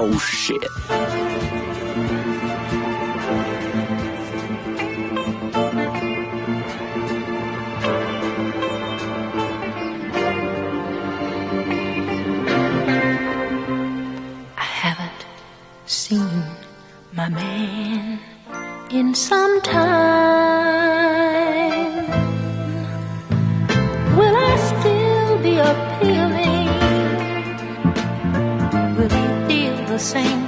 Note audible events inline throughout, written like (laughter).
Oh shit. I haven't seen my man in some time. Same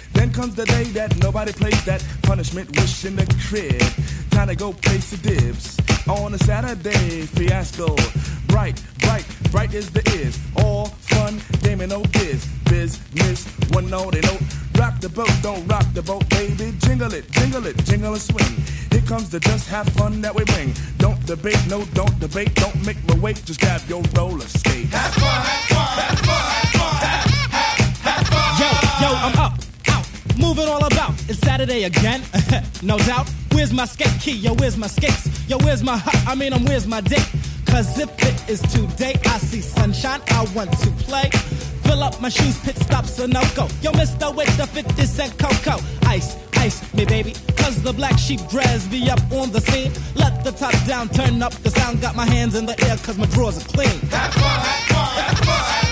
Then comes the day that nobody plays that punishment wish in the crib. Time to go place the dibs. On a Saturday, fiasco. Bright, bright, bright is the is. All fun, game and no biz. Business, one note and note. Rock the boat, don't rock the boat, baby. Jingle it, jingle it, jingle and swing. Here comes the just have fun that we bring. Don't debate, no, don't debate. Don't make me wait, just grab your roller skate. Have fun, have fun, have fun, have fun, have, have fun. Yo, yo, I'm out, moving all about. It's Saturday again, (laughs) no doubt. Where's my skate key? Yo, where's my skates? Yo, where's my hut? I mean, I'm where's my dick? Cause if it is today, I see sunshine, I want to play. Fill up my shoes, pit stops, a no go. Yo, mister with the 50 cent cocoa. Ice, ice me, baby. Cause the black sheep dress be up on the scene. Let the top down, turn up the sound. Got my hands in the air, cause my drawers are clean. Have fun, have fun, have fun,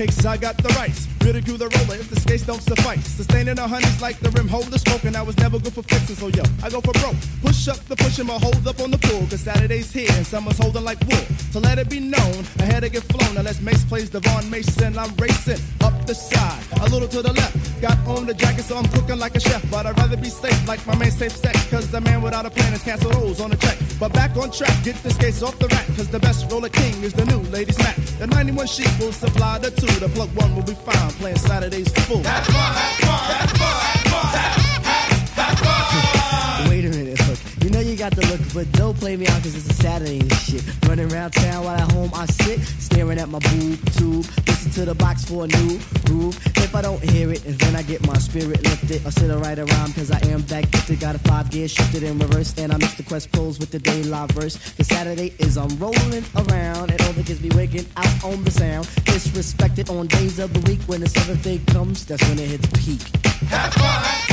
cakes, I got the rice. Ridicule the roller if the skates don't suffice. Sustaining a honeys like the rim holder smoking. I was never good for fixing, so yo, I go for broke. Push up the push him, hold up on the pool. Cause Saturday's here and summer's holding like wool. So let it be known, I had to get flown. Unless Mace plays Devon Mason, I'm racing up the side, a little to the left. Got on the jacket, so I'm cooking like a chef. But I'd rather be safe like my man safe sex. Cause the man without a plan is cancel those on the check. But back on track, get the skates off the rack. Cause the best roller king is the new ladies' Mac. The 91 sheet will supply the two. The plug one will be fine, playing Saturdays full. Have fun, have fun, have fun, have fun, have, have, have fun. Wait a minute, look. You know you got the look, but don't play me out cause it's a Saturday and shit. Running around town while at home I sit, staring at my boob tube. Listen to the box for a new groove. If I don't hear it, and then I get my spirit lifted. I sit and write a rhyme cause I am that gifted. Got a five gear shifted in reverse, and I mix the quest pulls with the day live verse. Cause Saturday is I'm rolling around, and all the kids be waking out on the sound. Disrespected on days of the week when the seventh day comes, that's when it hits peak. Have fun,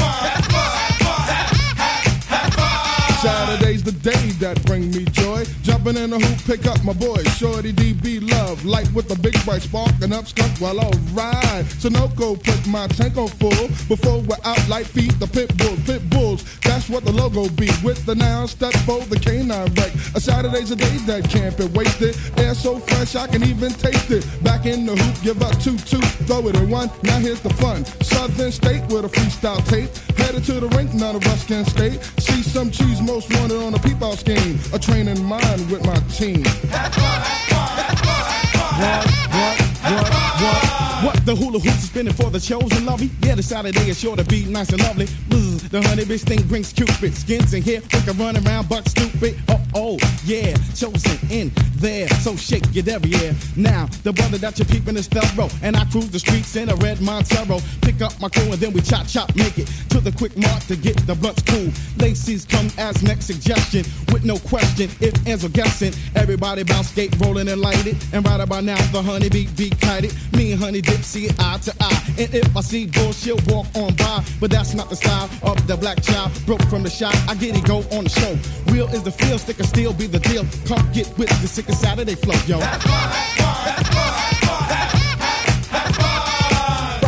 Saturday's the day that bring me joy. Jumping in the hoop, pick up my boy, Shorty DB Love. Light with a big bright spark and up skunk while I ride. Sunoco put my tank on full before we're out like feet. The pit bulls, pit bulls. That's what the logo be. With the noun step for the canine wreck. A Saturday's a day that can't be wasted. Air so fresh I can even taste it. Back in the hoop, give up two two, throw it in one. Now here's the fun. Southern state with a freestyle tape. Headed to the rink, none of us can stay. See some cheese most wanted on a peep-out scheme. A train in mind with my team. Have fun, have fun, have fun, have fun. What, what, what, what? What? The hula hoops is spinning for the chosen lovey? Yeah, the Saturday is sure to be nice and lovely. Bzz. The honey bitch thing brings cupid skins in here. We can run around buck stupid. Oh, oh, yeah, chosen in there. So shake your derriere. Now, the brother that you're peeping is thorough. And I cruise the streets in a red Montero. Pick up my crew and then we chop chop, make it to the quick mark to get the blunts cool. Laces come as next suggestion with no question. If ends are guessing, everybody bounce, skate, rolling and light it. And right about now, the honey bee be kited. Me and honey see eye to eye. And if I see bullshit, walk on by. But that's not the style of the black child. Broke from the shop, I get it, go on the show. Real is the feel, stick and still be the deal. Come get with the sick and Saturday flow, yo.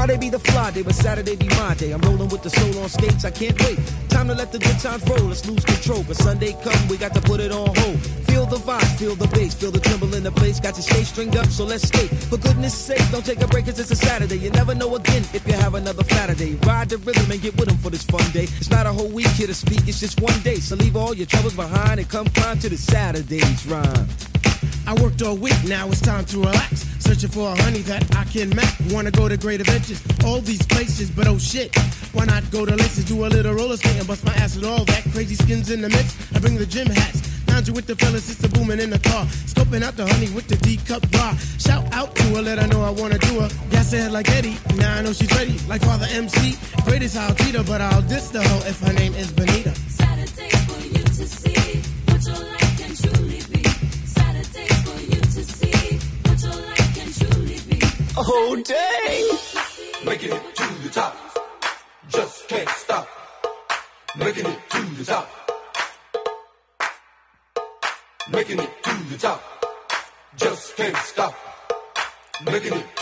Friday be the fly day, but Saturday be my day. I'm rolling with the soul on skates, I can't wait. Time to let the good times roll, let's lose control. But Sunday come, we got to put it on hold. Feel the vibe, feel the bass, feel the tremble in the place. Got your stay stringed up, so let's skate. For goodness sake, don't take a break, cause it's a Saturday. You never know again if you have another Saturday. Ride the rhythm and get with 'em for this fun day. It's not a whole week here to speak, it's just one day. So leave all your troubles behind and come climb to the Saturday's rhyme. I worked all week, now it's time to relax. Searching for a honey that I can match. Wanna go to great adventures, all these places, but oh shit. Why not go to laces, do a little roller skate and bust my ass and all that crazy skins in the mix? I bring the gym hats. Lounging with the fellas, it's the booming in the car. Scoping out the honey with the D cup bar. Shout out to her, let her know I wanna do her. Gas her like Eddie, now I know she's ready. Like Father MC, greatest I'll treat her, but I'll diss the hoe if her name is Benita. Saturdays for you to see what your life Oh, dang! Making it to the top. Just can't stop. Making it to the top. Making it to the top. Just can't stop. Making it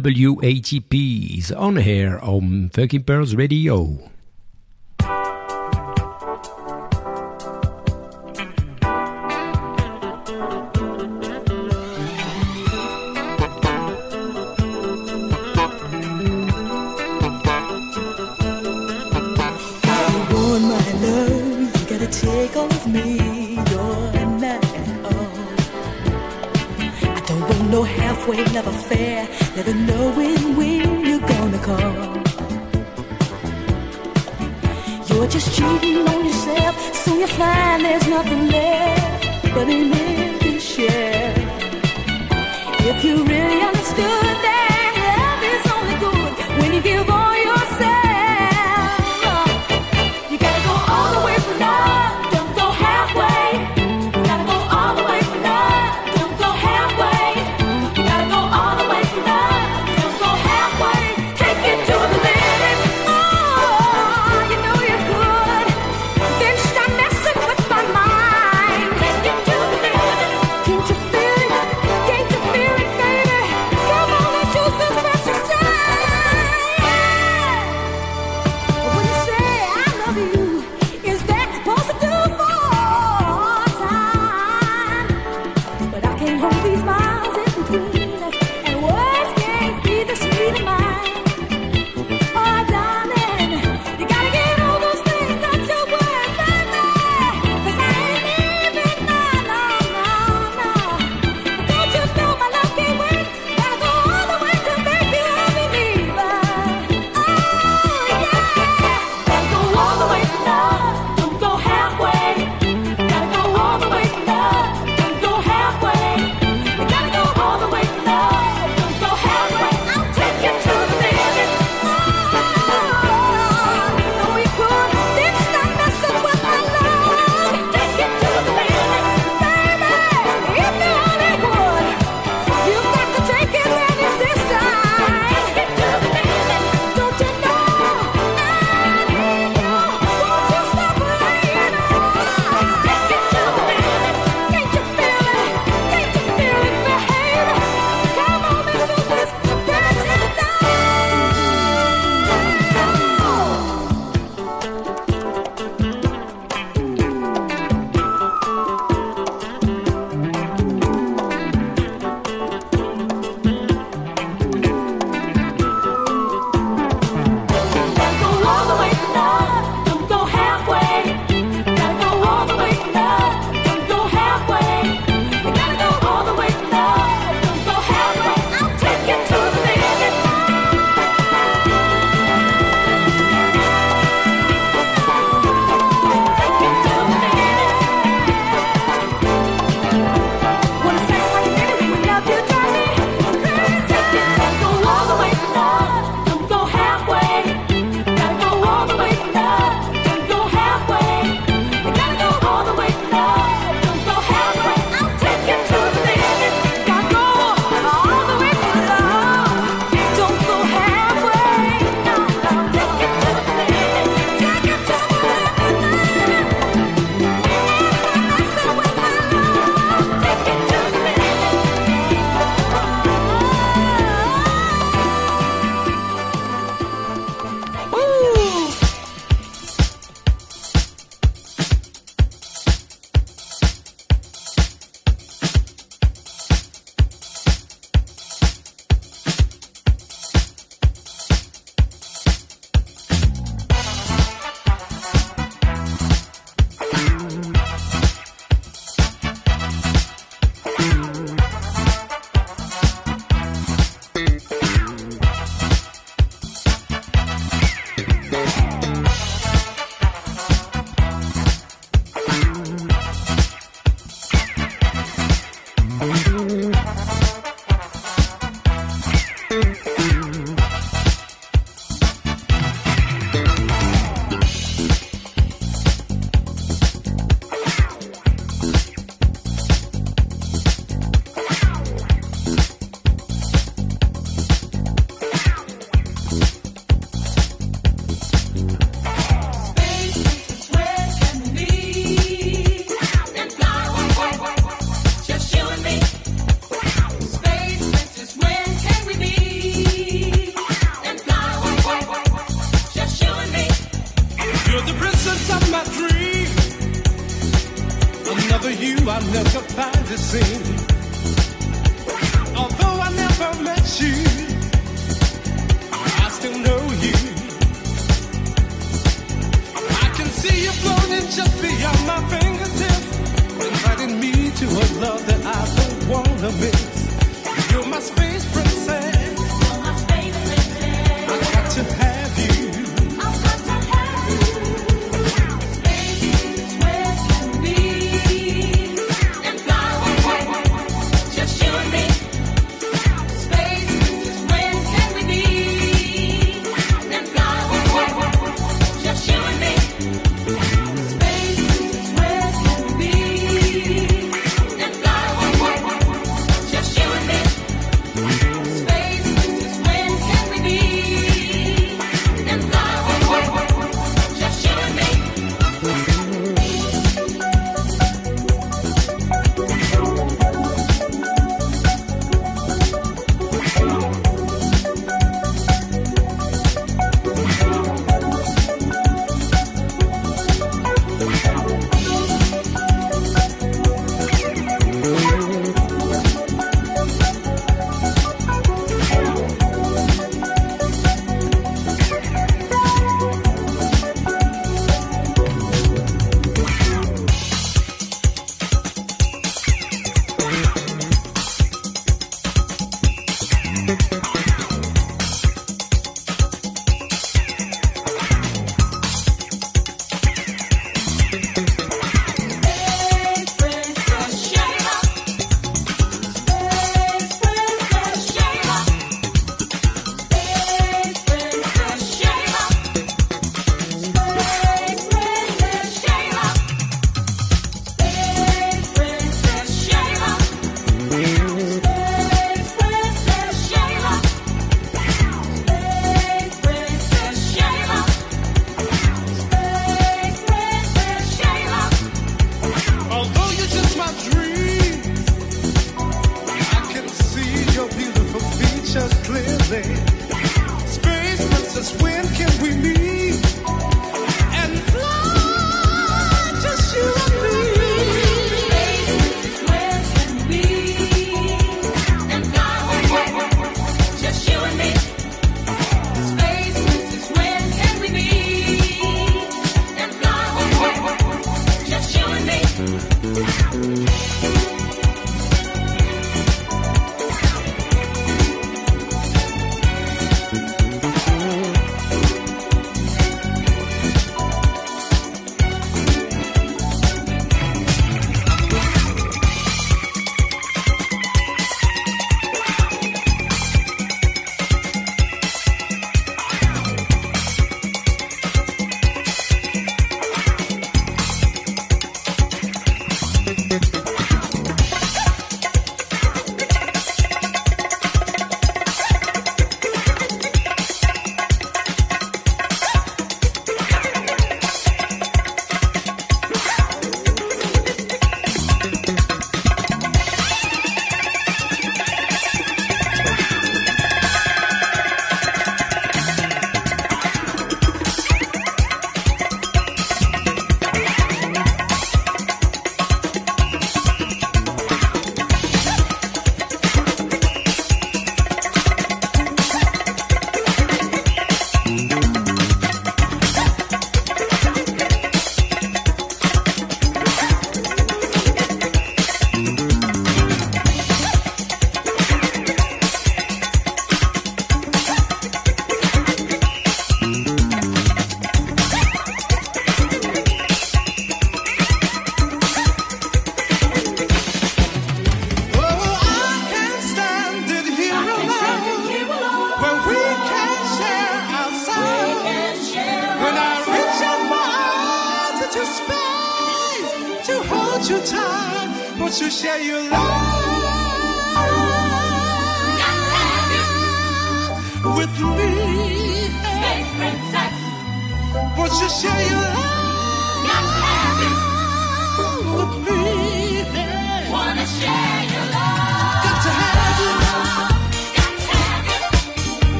AAWATPs on air on Funky Pearls Radio.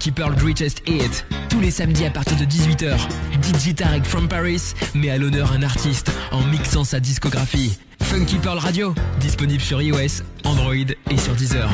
qui Pearl Greatest Hit. Tous les samedis à partir de 18h, DJ Tarek from Paris met à l'honneur un artiste en mixant sa discographie. Funky Pearl Radio, disponible sur iOS, Android et sur Deezer.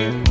Mm-hmm.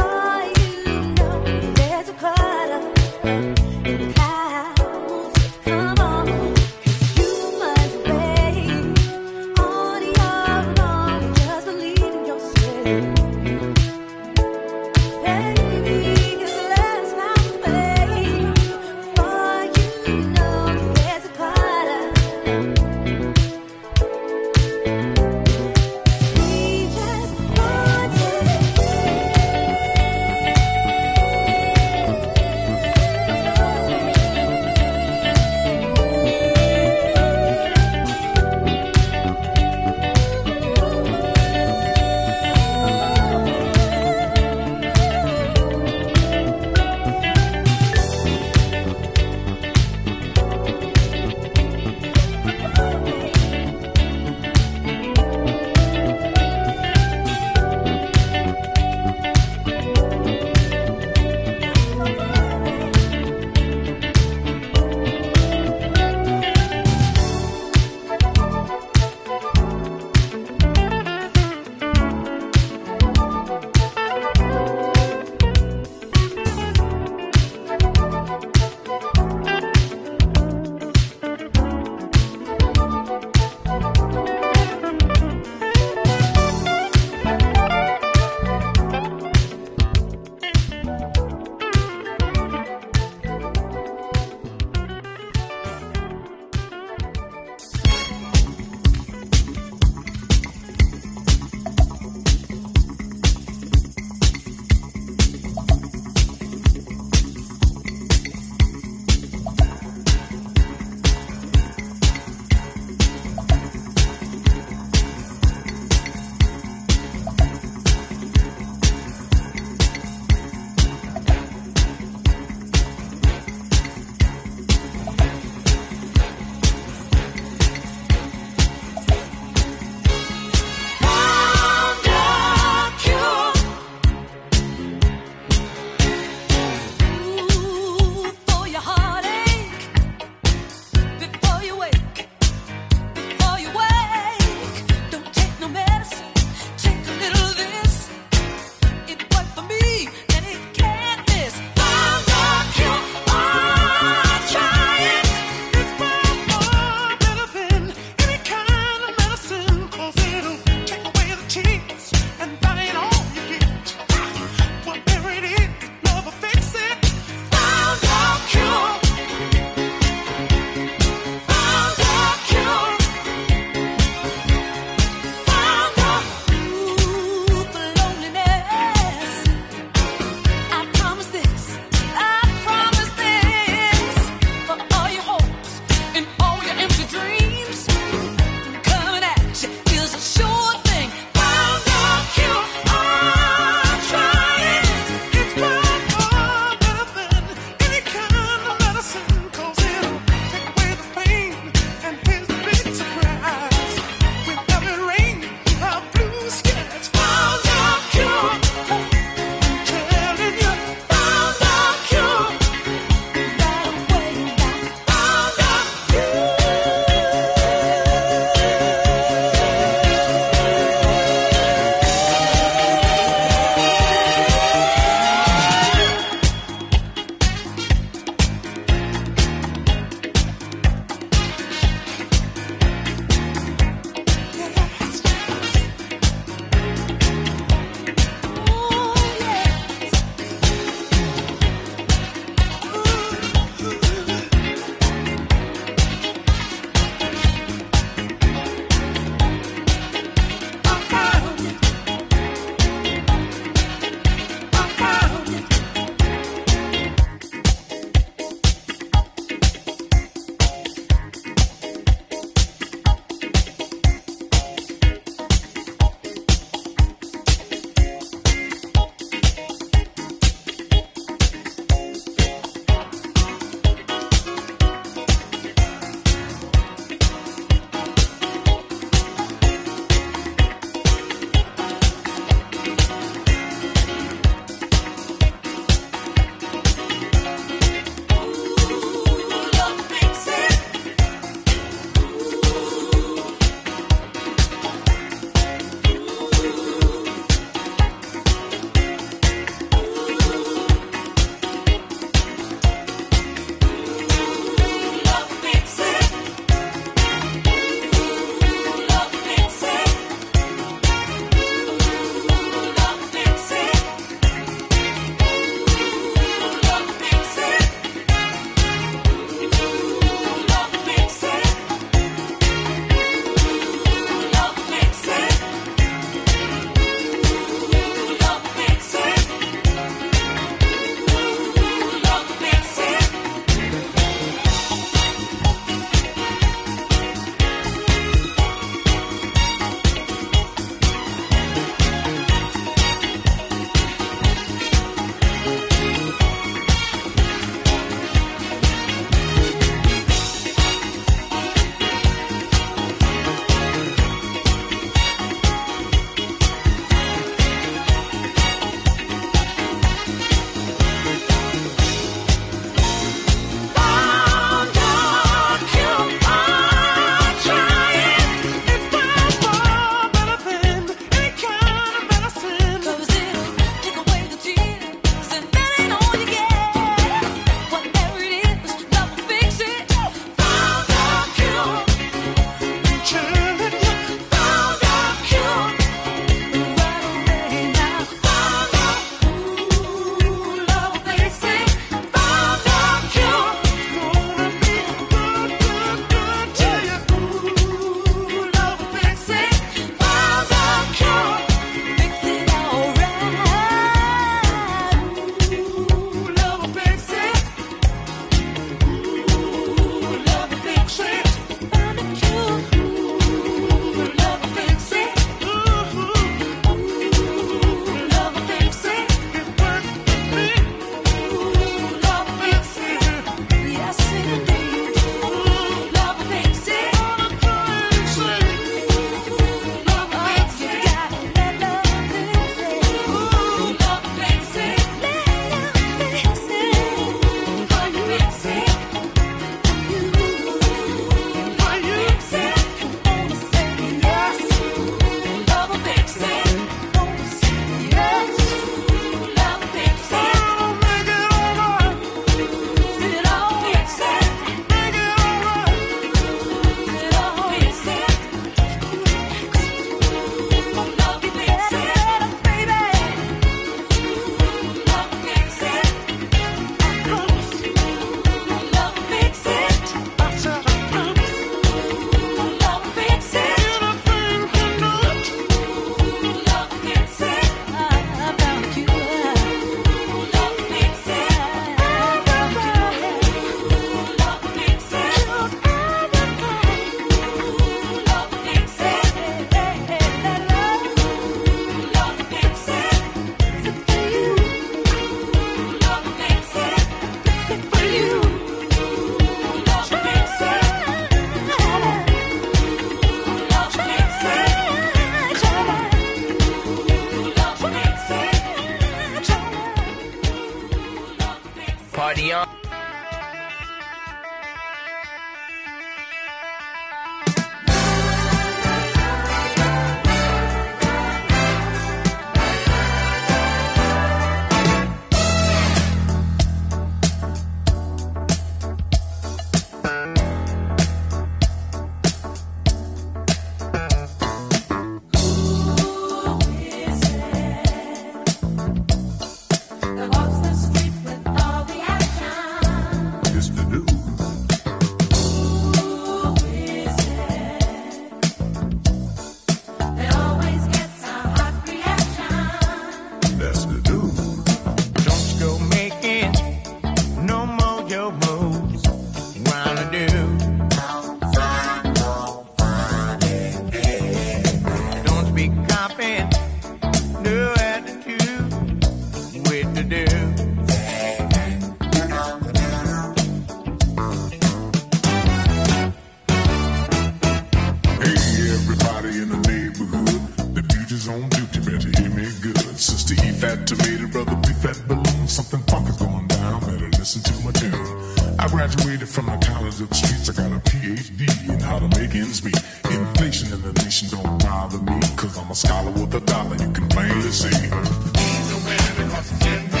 graduated from the college of the streets. I got a PhD in how to make ends meet. Inflation in the nation don't bother me, cause I'm a scholar with a dollar. You can plainly see. He's a winner because he's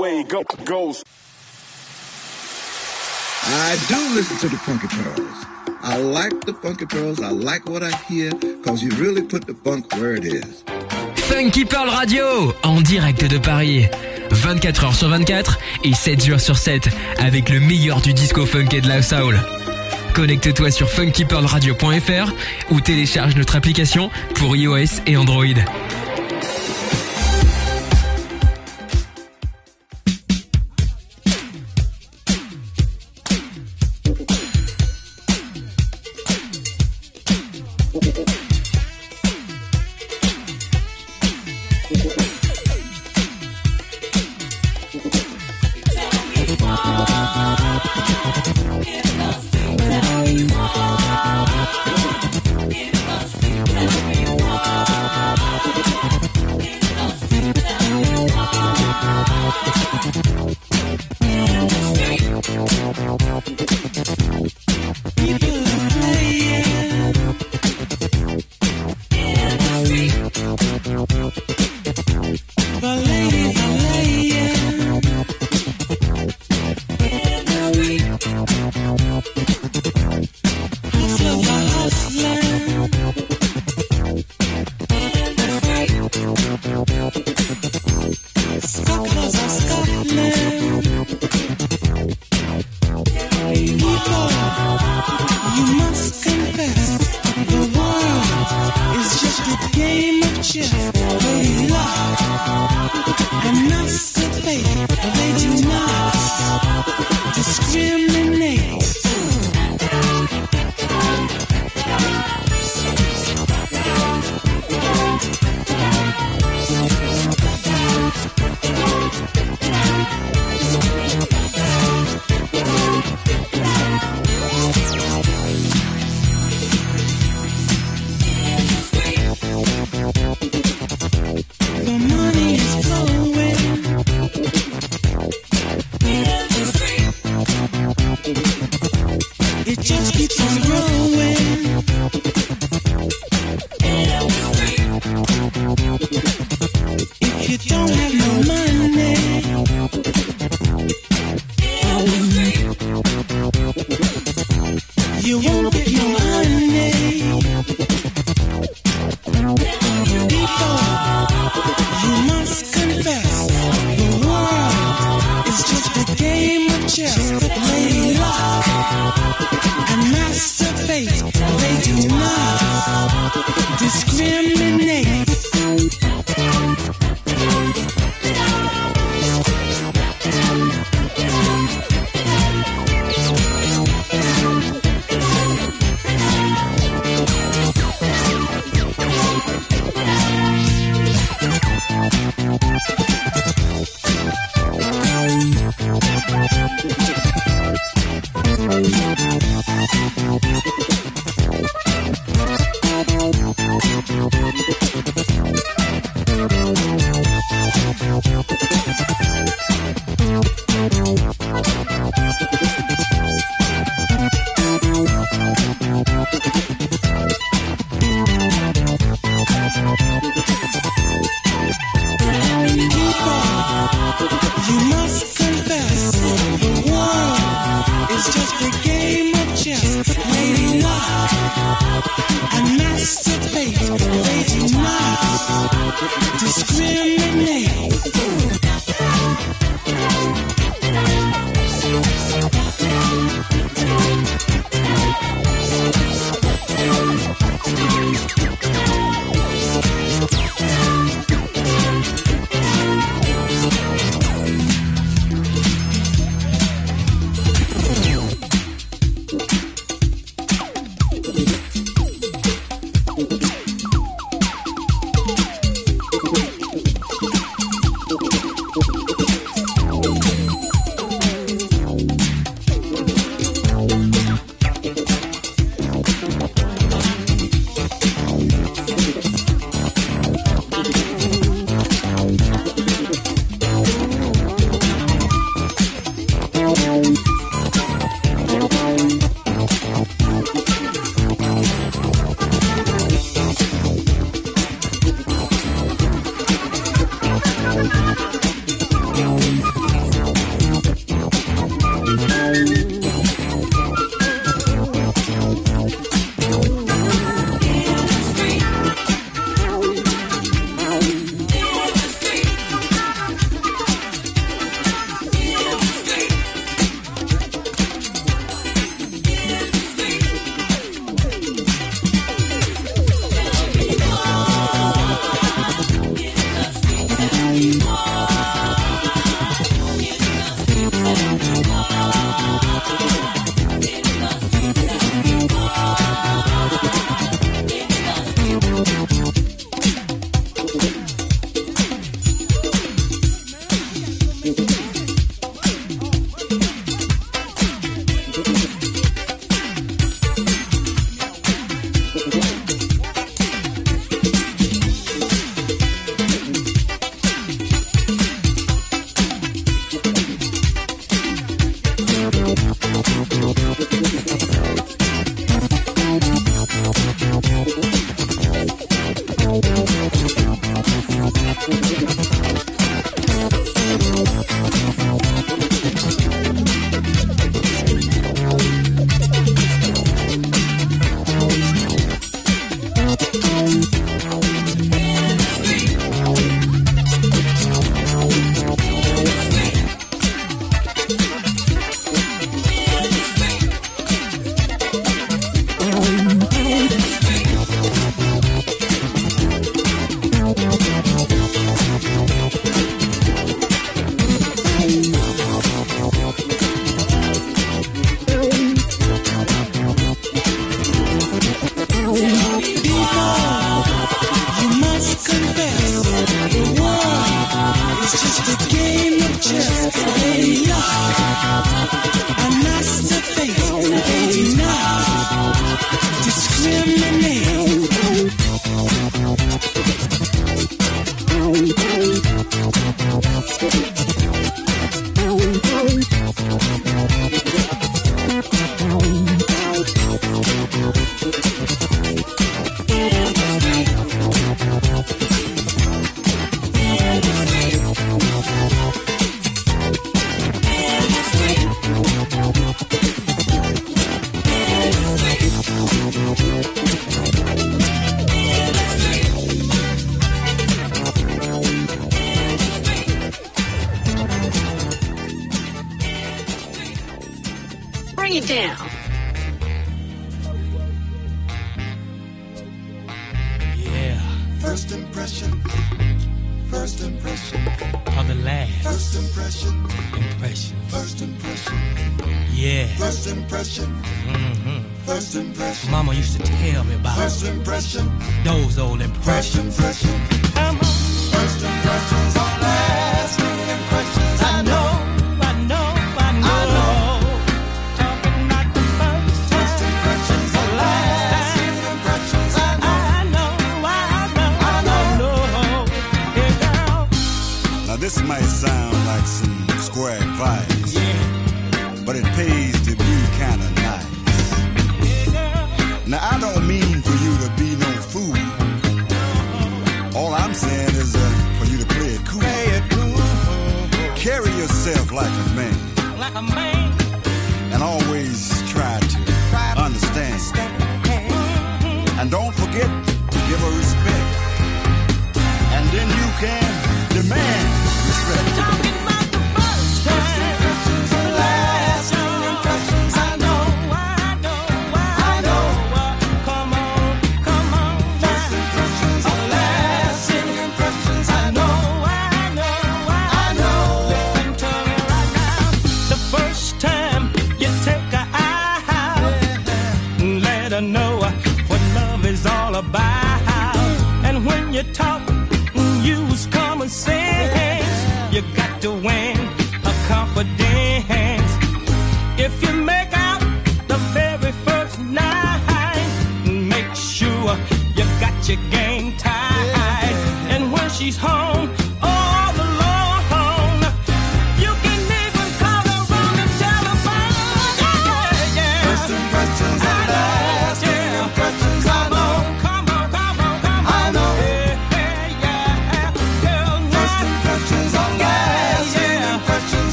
just the way it go- goes. I do listen to the Funky Pearls. I like the Funky Pearls. I like what I hear because you really put the funk where it is. Funky Pearl Radio, en direct de Paris. 24 heures sur 24 et 7 jours sur 7 avec le meilleur du disco funk et de la soul. Connecte-toi sur funkypearlradio.fr ou télécharge notre application pour iOS et Android.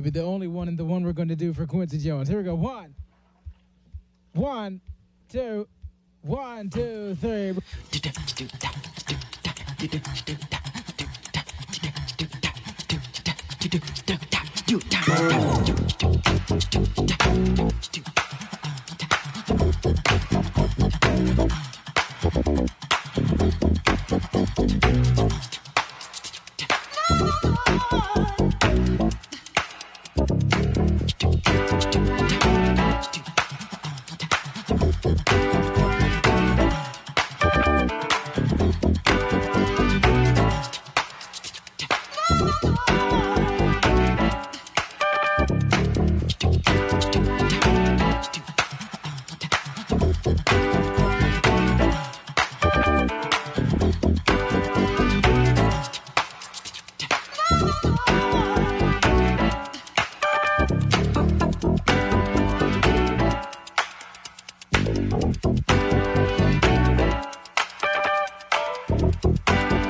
Baby. The only one and the one we're going to do for Quincy Jones. Here we go. One, フフフフ。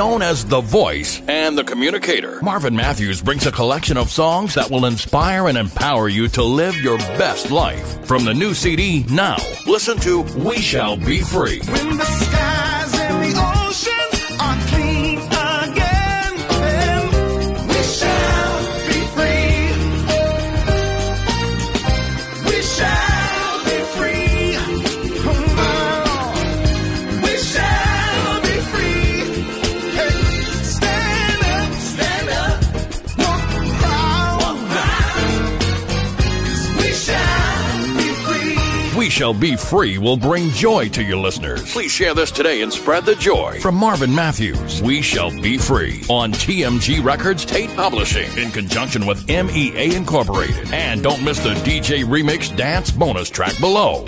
Known as the voice and the communicator, Marvin Matthews brings a collection of songs that will inspire and empower you to live your best life. From the new CD, now, listen to We Shall Be Free. Be Free will bring joy to your listeners. Please share this today and spread the joy. From Marvin Matthews, We Shall Be Free on TMG Records Tate Publishing in conjunction with MEA Incorporated. And don't miss the DJ Remix Dance bonus track below.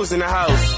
Always in the house.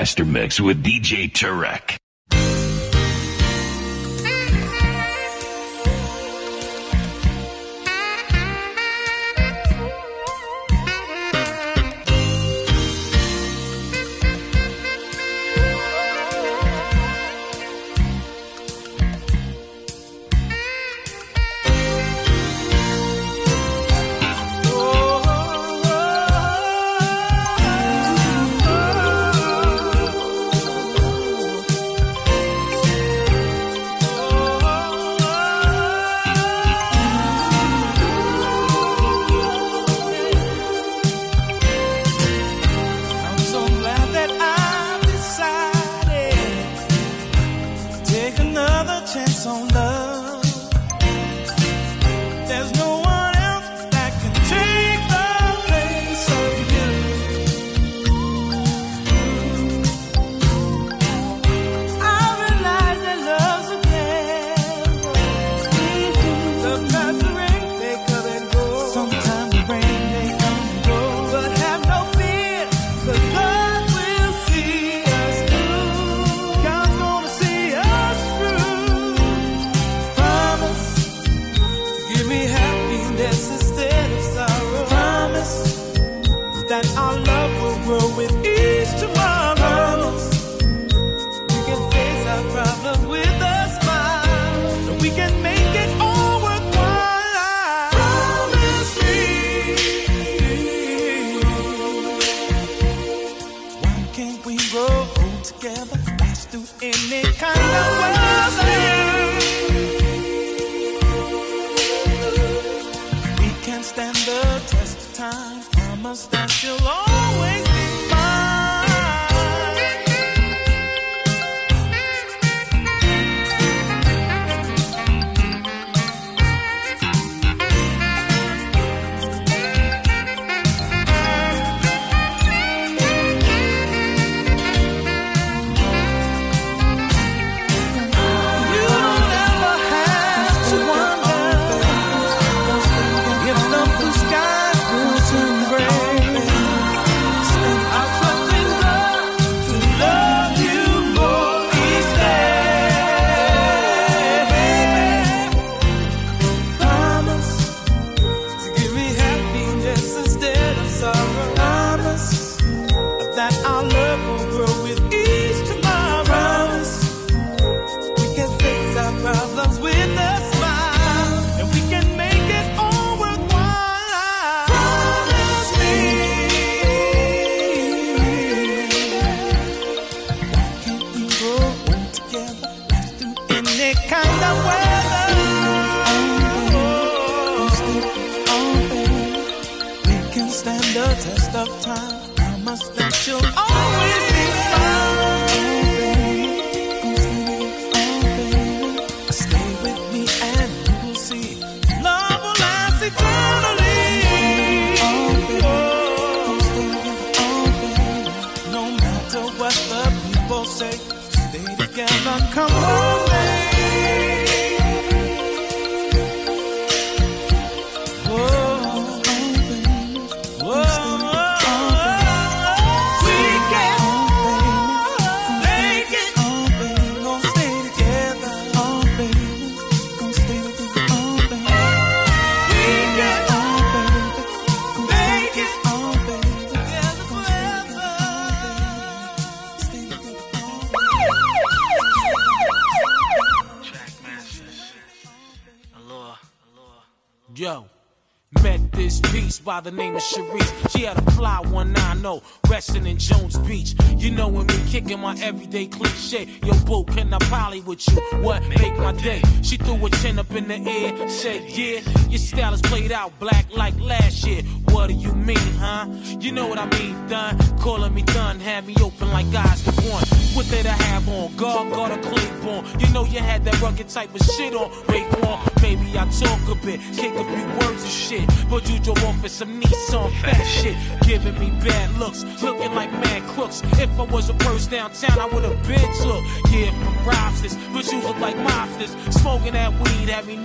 Master Mix with DJ Turek. me bad looks, looking like mad crooks. If I was a purse downtown, I would have been took. Yeah, from robsters, but you look like mobsters. Smoking that weed, having me